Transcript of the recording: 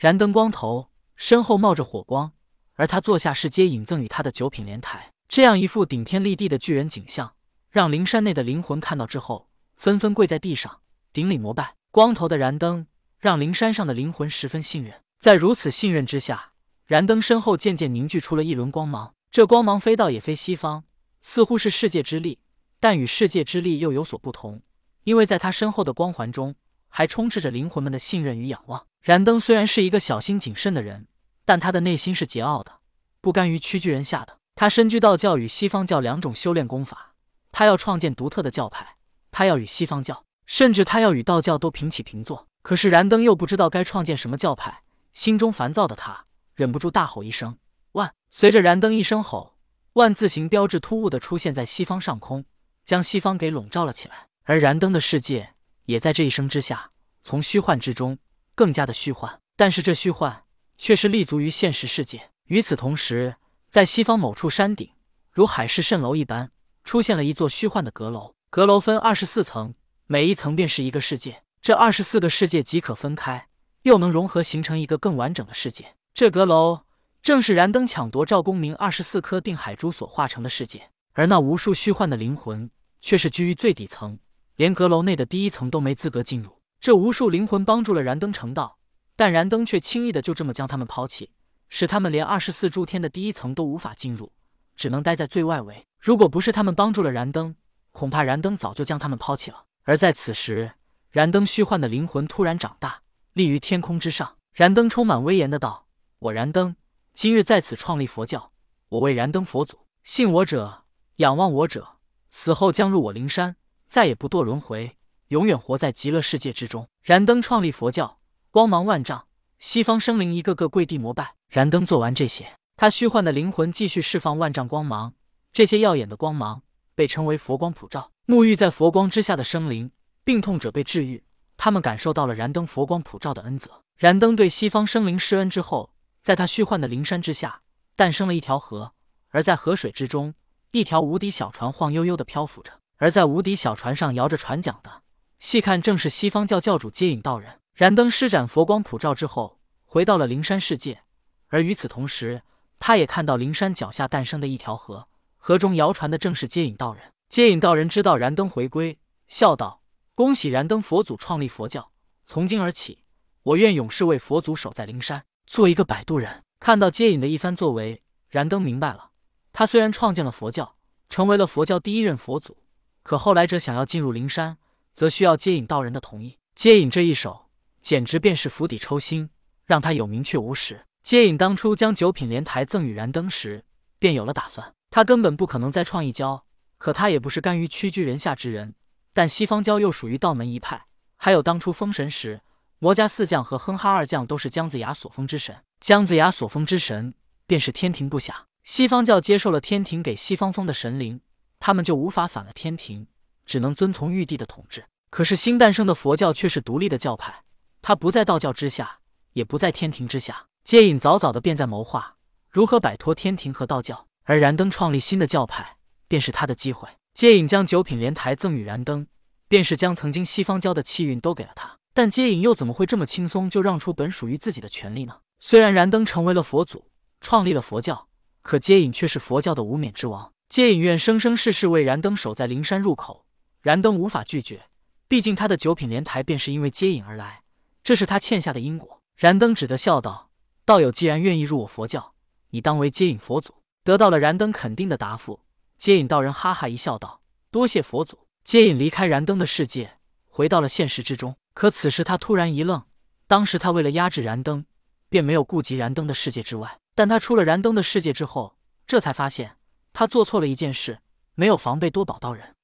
燃灯光头，身后冒着火光，而他坐下是接引赠与他的九品莲台。这样一副顶天立地的巨人景象，让灵山内的灵魂看到之后，纷纷跪在地上顶礼膜拜。光头的燃灯让灵山上的灵魂十分信任，在如此信任之下，燃灯身后渐渐凝聚出了一轮光芒。这光芒飞到也非西方，似乎是世界之力，但与世界之力又有所不同，因为在他身后的光环中。还充斥着灵魂们的信任与仰望。燃灯虽然是一个小心谨慎的人，但他的内心是桀骜的，不甘于屈居人下的。他深居道教与西方教两种修炼功法，他要创建独特的教派，他要与西方教，甚至他要与道教都平起平坐。可是燃灯又不知道该创建什么教派，心中烦躁的他忍不住大吼一声：“万！”随着燃灯一声吼，万字形标志突兀的出现在西方上空，将西方给笼罩了起来。而燃灯的世界。也在这一声之下，从虚幻之中更加的虚幻，但是这虚幻却是立足于现实世界。与此同时，在西方某处山顶，如海市蜃楼一般，出现了一座虚幻的阁楼。阁楼分二十四层，每一层便是一个世界。这二十四个世界即可分开，又能融合形成一个更完整的世界。这阁楼正是燃灯抢夺赵公明二十四颗定海珠所化成的世界，而那无数虚幻的灵魂却是居于最底层。连阁楼内的第一层都没资格进入。这无数灵魂帮助了燃灯成道，但燃灯却轻易的就这么将他们抛弃，使他们连二十四诸天的第一层都无法进入，只能待在最外围。如果不是他们帮助了燃灯，恐怕燃灯早就将他们抛弃了。而在此时，燃灯虚幻的灵魂突然长大，立于天空之上。燃灯充满威严的道：“我燃灯今日在此创立佛教，我为燃灯佛祖，信我者，仰望我者，死后将入我灵山。”再也不堕轮回，永远活在极乐世界之中。燃灯创立佛教，光芒万丈，西方生灵一个个跪地膜拜。燃灯做完这些，他虚幻的灵魂继续释放万丈光芒，这些耀眼的光芒被称为佛光普照。沐浴在佛光之下的生灵，病痛者被治愈，他们感受到了燃灯佛光普照的恩泽。燃灯对西方生灵施恩之后，在他虚幻的灵山之下诞生了一条河，而在河水之中，一条无敌小船晃悠悠的漂浮着。而在无敌小船上摇着船桨的，细看正是西方教教主接引道人。燃灯施展佛光普照之后，回到了灵山世界。而与此同时，他也看到灵山脚下诞生的一条河，河中摇船的正是接引道人。接引道人知道燃灯回归，笑道：“恭喜燃灯佛祖创立佛教，从今而起，我愿永世为佛祖守在灵山，做一个摆渡人。”看到接引的一番作为，燃灯明白了，他虽然创建了佛教，成为了佛教第一任佛祖。可后来者想要进入灵山，则需要接引道人的同意。接引这一手，简直便是釜底抽薪，让他有名却无实。接引当初将九品莲台赠与燃灯时，便有了打算。他根本不可能再创一教，可他也不是甘于屈居人下之人。但西方教又属于道门一派，还有当初封神时，魔家四将和哼哈二将都是姜子牙所封之神。姜子牙所封之神，便是天庭部下。西方教接受了天庭给西方封的神灵。他们就无法反了天庭，只能遵从玉帝的统治。可是新诞生的佛教却是独立的教派，它不在道教之下，也不在天庭之下。接引早早的便在谋划如何摆脱天庭和道教，而燃灯创立新的教派，便是他的机会。接引将九品莲台赠与燃灯，便是将曾经西方教的气运都给了他。但接引又怎么会这么轻松就让出本属于自己的权利呢？虽然燃灯成为了佛祖，创立了佛教，可接引却是佛教的无冕之王。接引愿生生世世为燃灯守在灵山入口，燃灯无法拒绝，毕竟他的九品莲台便是因为接引而来，这是他欠下的因果。燃灯只得笑道：“道友既然愿意入我佛教，你当为接引佛祖。”得到了燃灯肯定的答复，接引道人哈哈一笑道：“多谢佛祖。”接引离开燃灯的世界，回到了现实之中。可此时他突然一愣，当时他为了压制燃灯，便没有顾及燃灯的世界之外，但他出了燃灯的世界之后，这才发现。他做错了一件事，没有防备多宝道人。